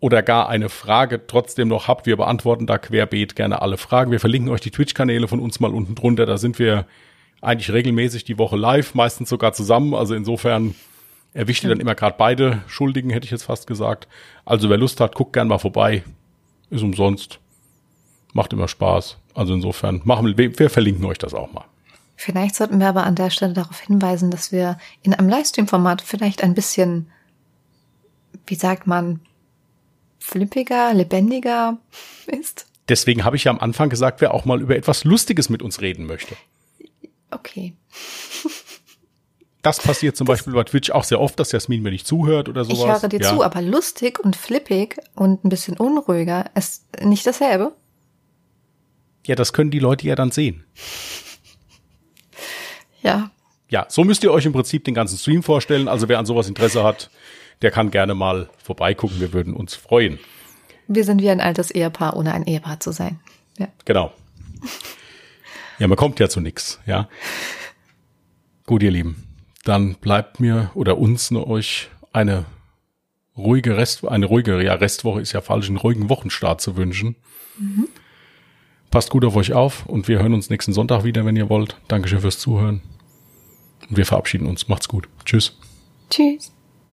S2: oder gar eine Frage trotzdem noch habt. Wir beantworten da querbeet gerne alle Fragen. Wir verlinken euch die Twitch-Kanäle von uns mal unten drunter. Da sind wir eigentlich regelmäßig die Woche live, meistens sogar zusammen. Also insofern erwischt ihr dann immer gerade beide Schuldigen, hätte ich jetzt fast gesagt. Also wer Lust hat, guckt gern mal vorbei. Ist umsonst. Macht immer Spaß. Also insofern machen wir, wir verlinken euch das auch mal.
S1: Vielleicht sollten wir aber an der Stelle darauf hinweisen, dass wir in einem Livestream-Format vielleicht ein bisschen, wie sagt man, flippiger, lebendiger ist.
S2: Deswegen habe ich ja am Anfang gesagt, wer auch mal über etwas Lustiges mit uns reden möchte.
S1: Okay.
S2: Das passiert zum Beispiel bei Twitch auch sehr oft, dass Jasmin mir nicht zuhört oder sowas.
S1: Ich höre dir ja. zu, aber lustig und flippig und ein bisschen unruhiger ist nicht dasselbe.
S2: Ja, das können die Leute ja dann sehen. <laughs>
S1: Ja.
S2: Ja, so müsst ihr euch im Prinzip den ganzen Stream vorstellen. Also wer an sowas Interesse hat, der kann gerne mal vorbeigucken. Wir würden uns freuen.
S1: Wir sind wie ein altes Ehepaar, ohne ein Ehepaar zu sein. Ja.
S2: Genau. Ja, man kommt ja zu nix, ja. Gut, ihr Lieben dann bleibt mir oder uns nur euch eine ruhige Rest, eine ruhige, ja, Restwoche ist ja falsch, einen ruhigen Wochenstart zu wünschen. Mhm. Passt gut auf euch auf und wir hören uns nächsten Sonntag wieder, wenn ihr wollt. Dankeschön fürs Zuhören. Und wir verabschieden uns. Macht's gut. Tschüss.
S1: Tschüss.